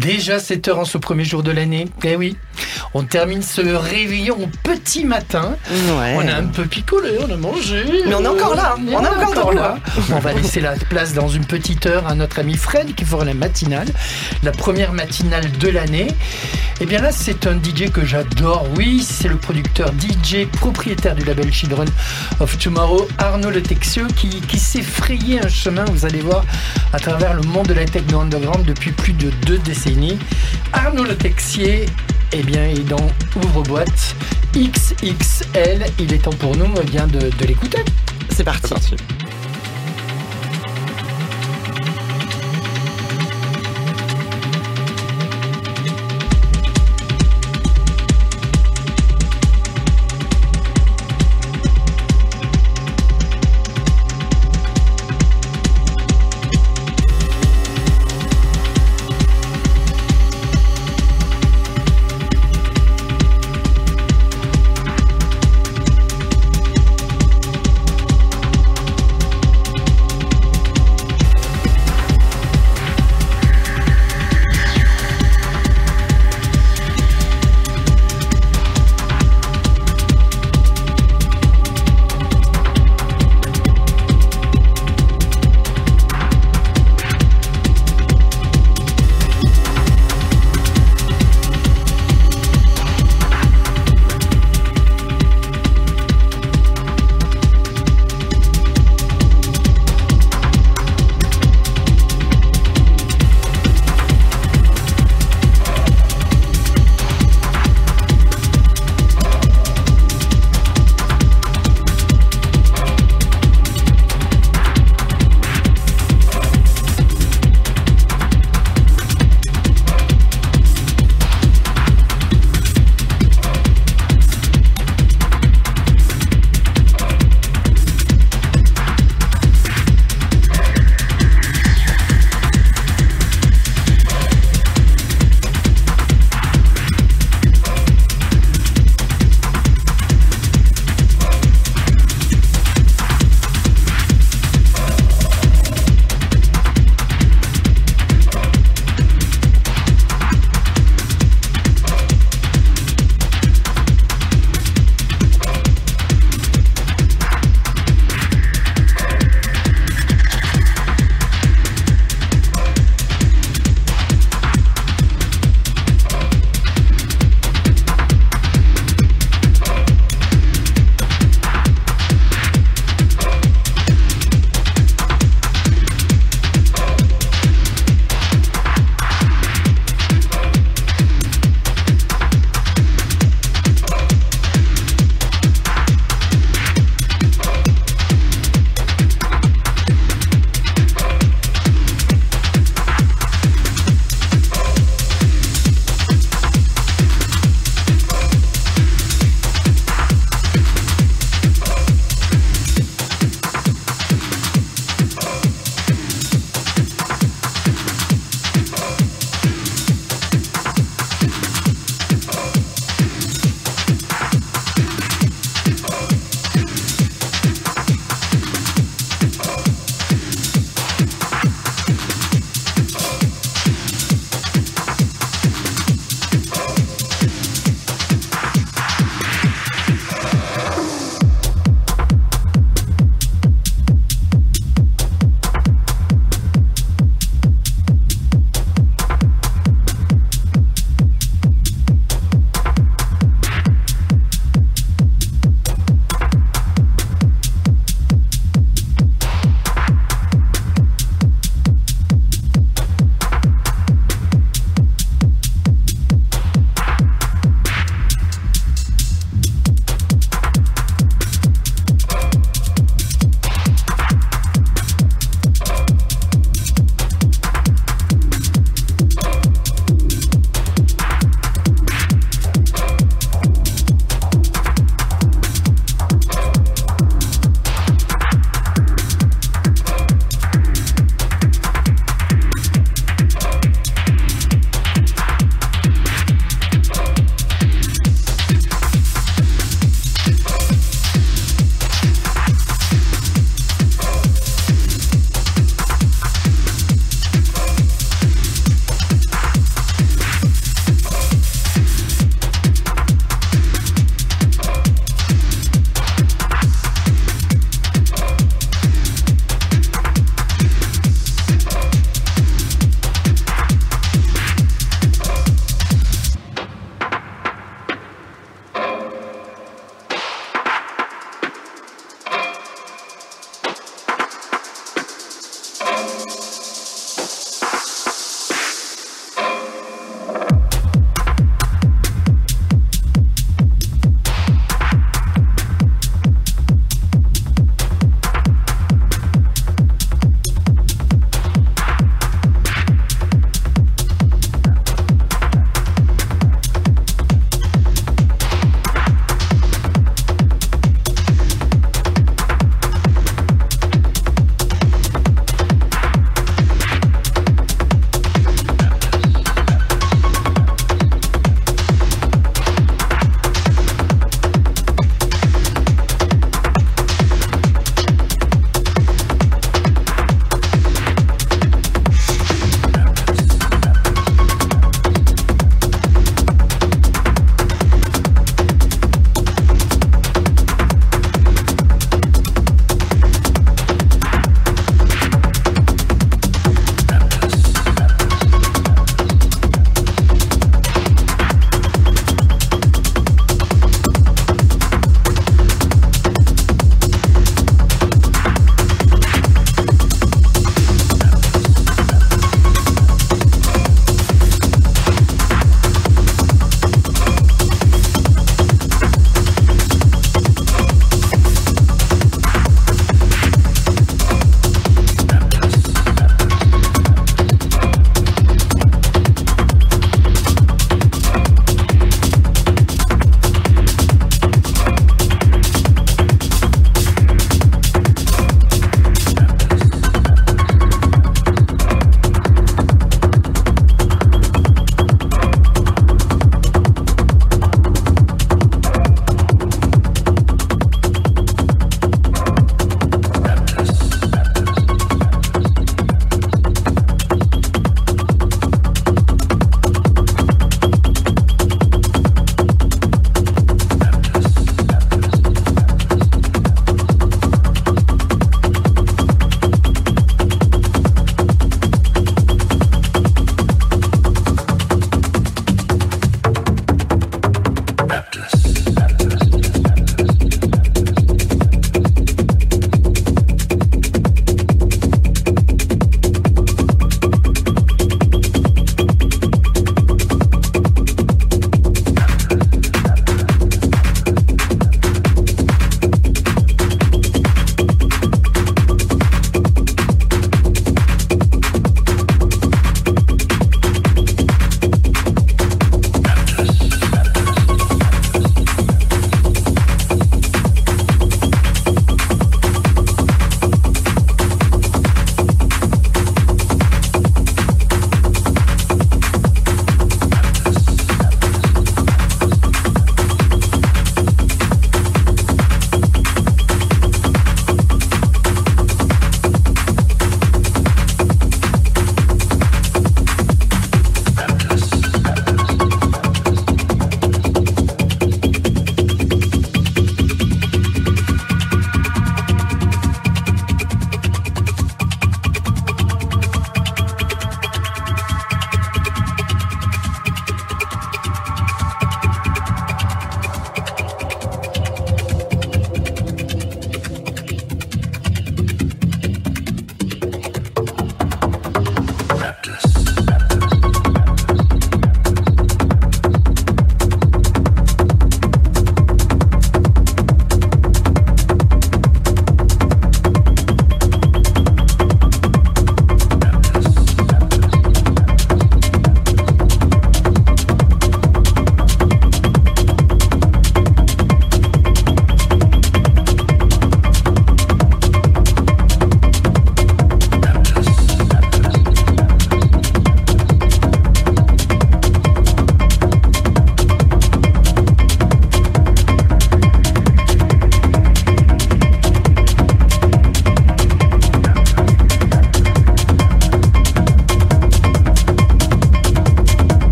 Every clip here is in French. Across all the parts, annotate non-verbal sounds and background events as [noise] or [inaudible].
Déjà 7 heures en ce premier jour de l'année. Eh oui, on termine ce réveillon au petit matin. Ouais. On a un peu picolé, on a mangé. Mais on est encore là, On est on est encore là. On va laisser la place dans une petite heure à notre ami Fred qui fera la matinale, la première matinale de l'année. Et bien là, c'est un DJ que j'adore. Oui, c'est le producteur DJ propriétaire du label Children of Tomorrow, Arnaud Le Texieux, qui, qui s'est frayé un chemin, vous allez voir, à travers le monde de la techno underground depuis plus de deux décennies. Arnaud Le Texier, eh bien, est dans Ouvre-boîte XXL. Il est temps pour nous eh bien, de l'écouter. C'est parti.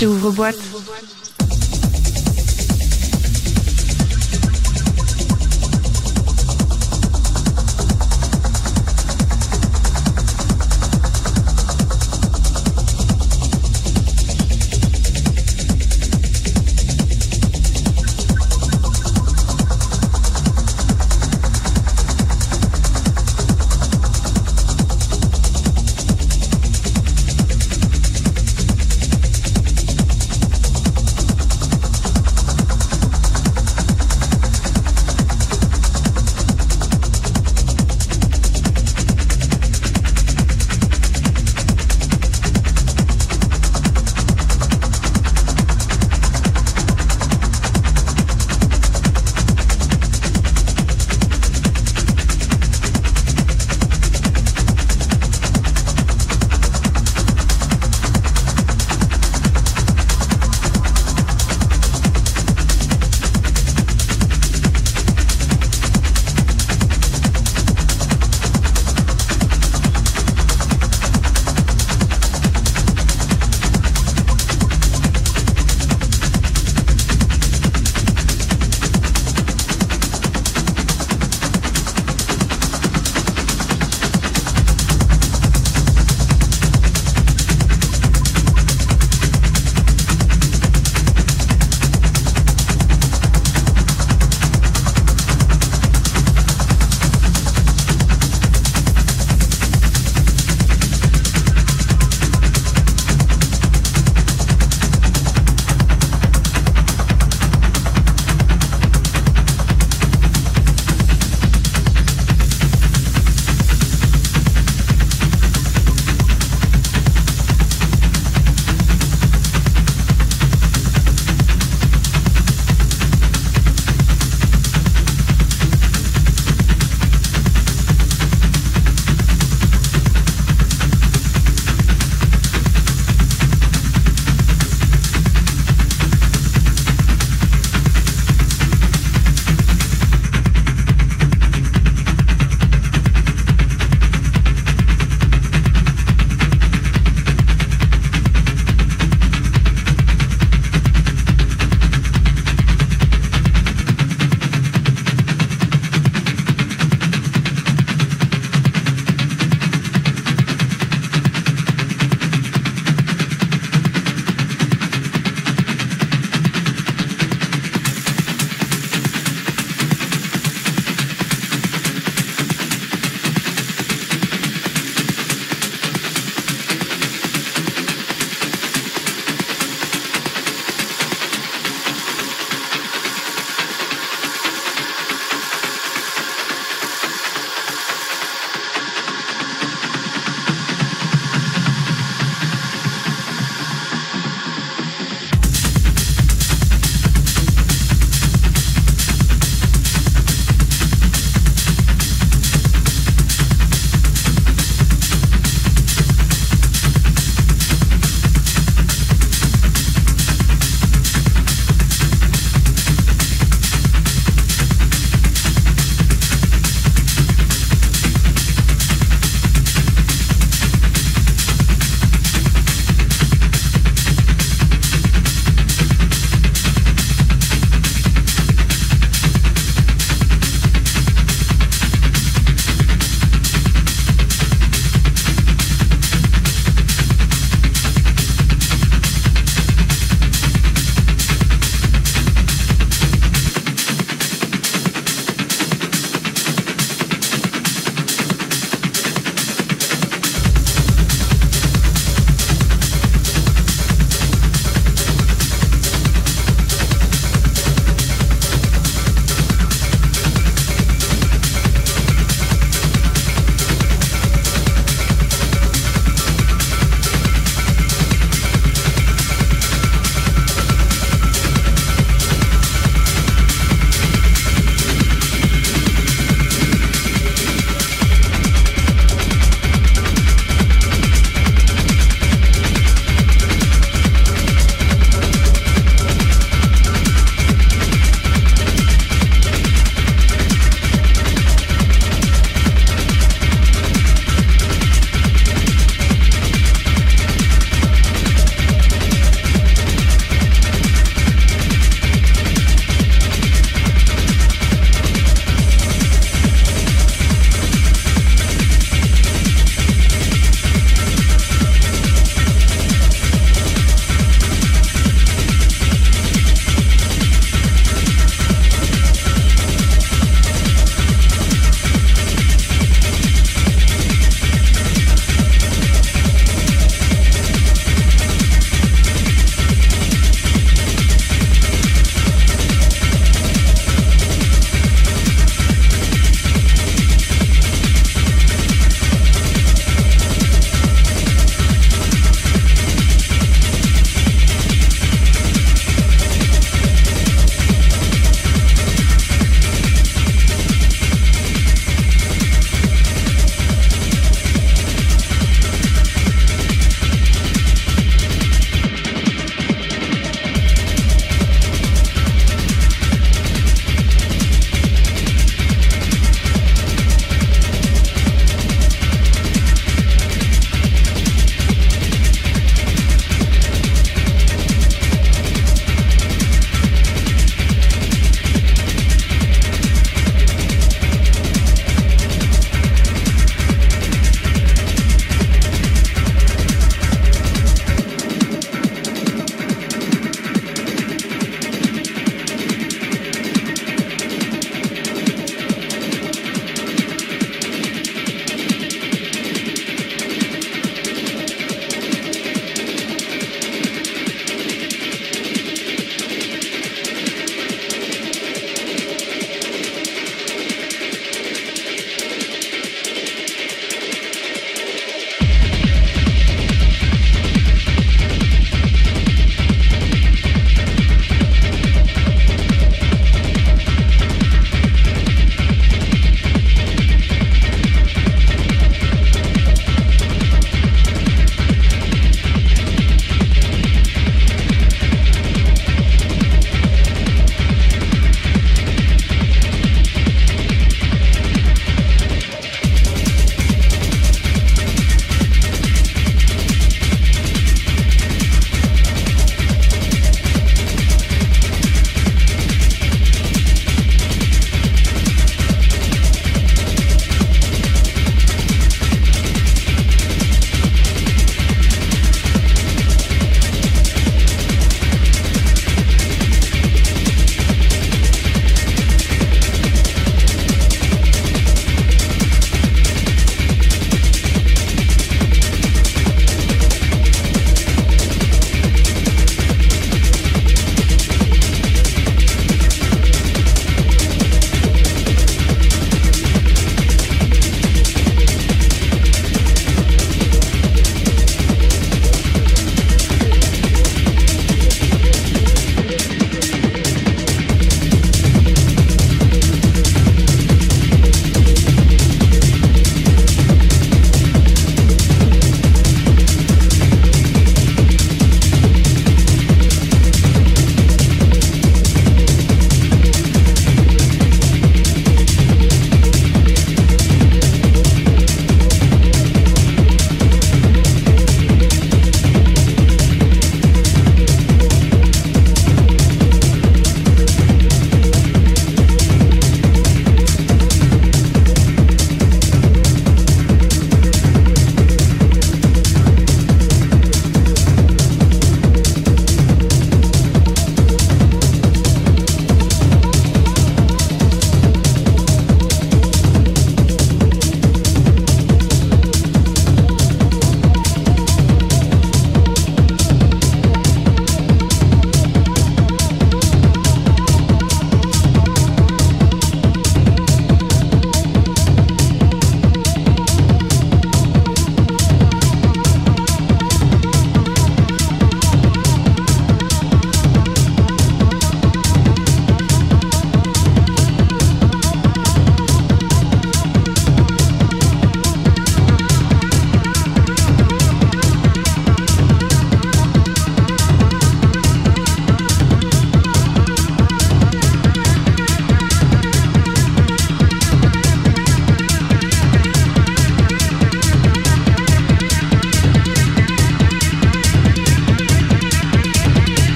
Rage. ouvre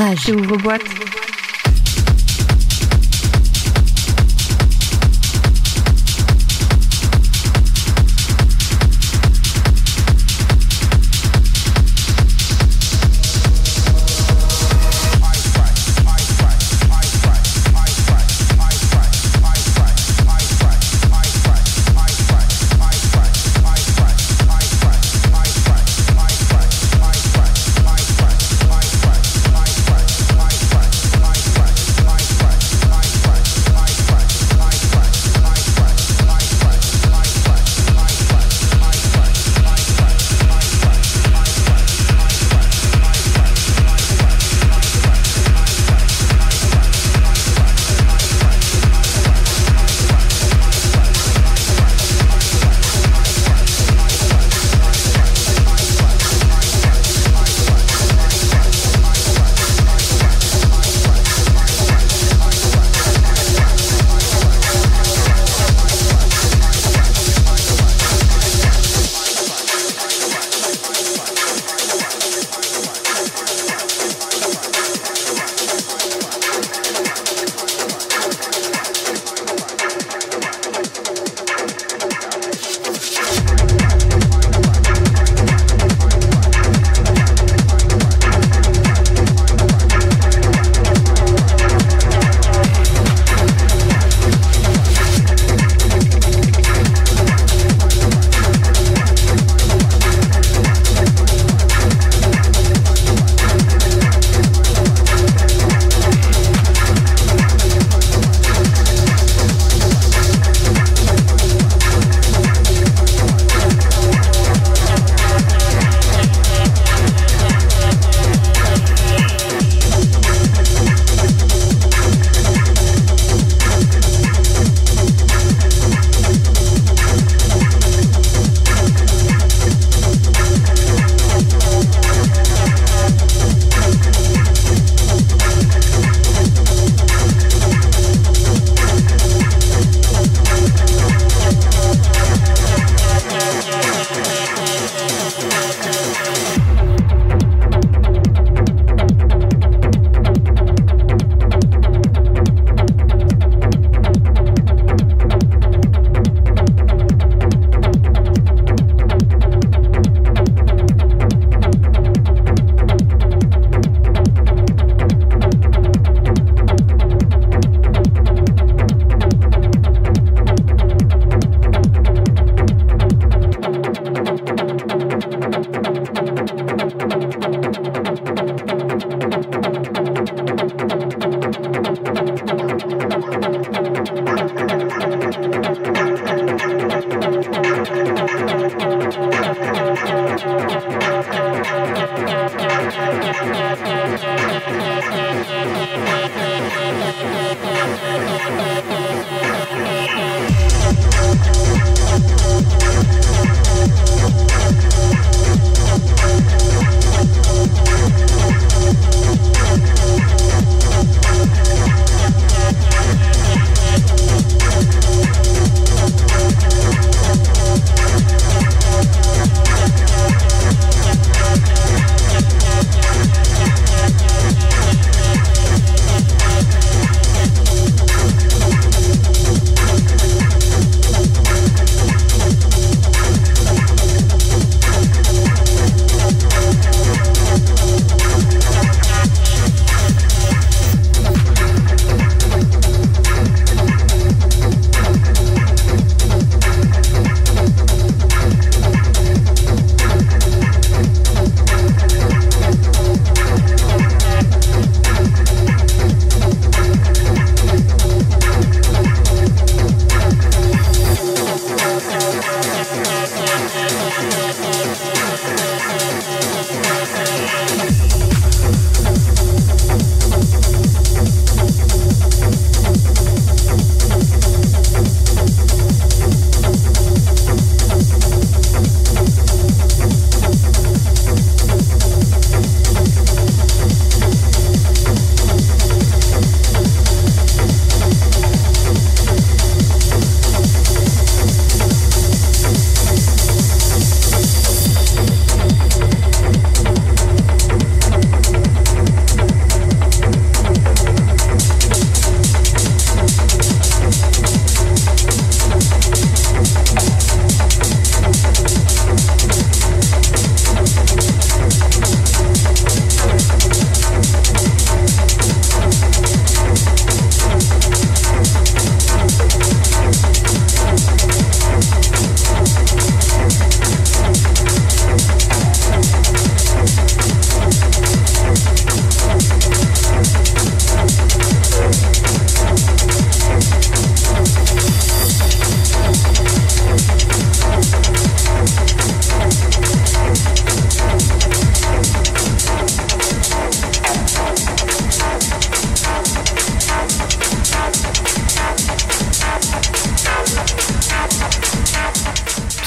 Rage. Ouvre boîte.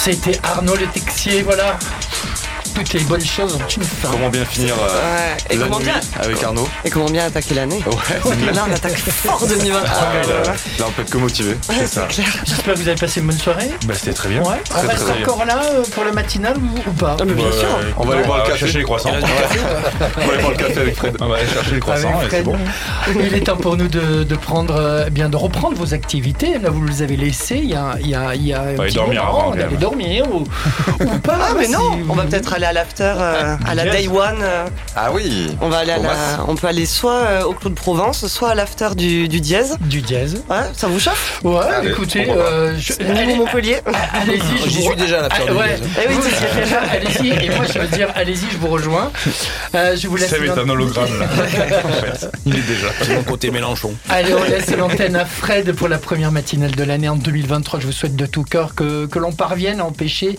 C'était Arnaud Le Texier, voilà. Toutes les bonnes choses ont une fin. Comment bien finir euh, Ouais. Et la comment nuit bien avec Arnaud Et comment bien attaquer l'année Ouais, Là, on attaque fort 2023. là on peut être que motivé. Ouais, c'est clair. J'espère que vous avez passé une bonne soirée. Bah, c'était très bien. Ouais. On Très, reste très bien. encore là euh, pour le matinal ou, ou pas Ah, mais bien Bah, sûr. On va aller boire le café. chercher les croissants. On va aller boire le café avec Fred. On va aller chercher les croissants et c'est bon. Il est temps pour nous de, de prendre, euh, eh bien, de reprendre vos activités. Là, vous les avez laissées il y a, il y a, il y a un aller petit dormir moment. avant, dormir ou, ou pas. Ah, mais non, on va peut-être aller à l'after, euh, à la day one. euh, Ah oui on va aller à la, on peut aller soit euh, au Clos de Provence, soit à l'after du, du dièse. Du dièse. Ouais, ça vous chauffe? Ouais, Allez, écoutez, pourquoi pas. euh, je- Niveau allez- Montpellier. allez-y. je J'y vous- suis déjà à l'after Ah, du ouais. Eh oui, Vous êtes déjà, allez-y. Et moi, je veux dire, allez-y, je vous rejoins. Euh, je vous laisse. Ça va être un hologramme là. [laughs] en fait. Il est déjà. C'est mon côté Mélenchon. Allez, on laisse l'antenne à Fred pour la première matinale de l'année en 2023. Je vous souhaite de tout cœur que, que l'on parvienne à empêcher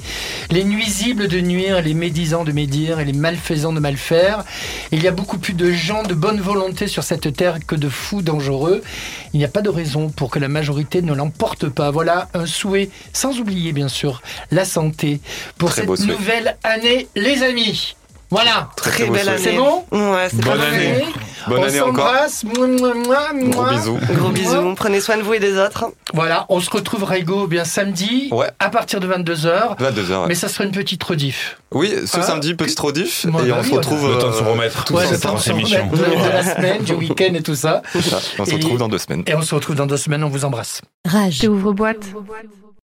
les nuisibles de nuire, les médisants de médire et les malfaisants de mal faire. Il y a beaucoup plus de gens de bonne volonté sur cette terre que de fous dangereux. Il n'y a pas de raison pour que la majorité ne l'emporte pas. Voilà un souhait, sans oublier bien sûr la santé pour Très cette nouvelle année, les amis. Voilà. Très, Très belle année. C'est bon Ouais, c'est Bonne mal. année. Bonne on année encore. s'embrasse. Mouah, mouah, mouah, Gros bisous. Gros bisous. Prenez soin de vous et des autres. Voilà, on se retrouve Raigo bien samedi Ouais. à partir de 22h. 22h. Mais ça sera une petite rediff. Oui, ce Ah. samedi, petite rediff. Ouais, et bah on oui, se retrouve. Le temps de se euh, remettre. Tout Ouais, ça, le cette temps de se émission. remettre [laughs] de, la semaine, du week-end et tout ça. ça. On se Et- retrouve dans deux semaines. Et on se retrouve dans deux semaines, on vous embrasse. Rage. J'ouvre boîte.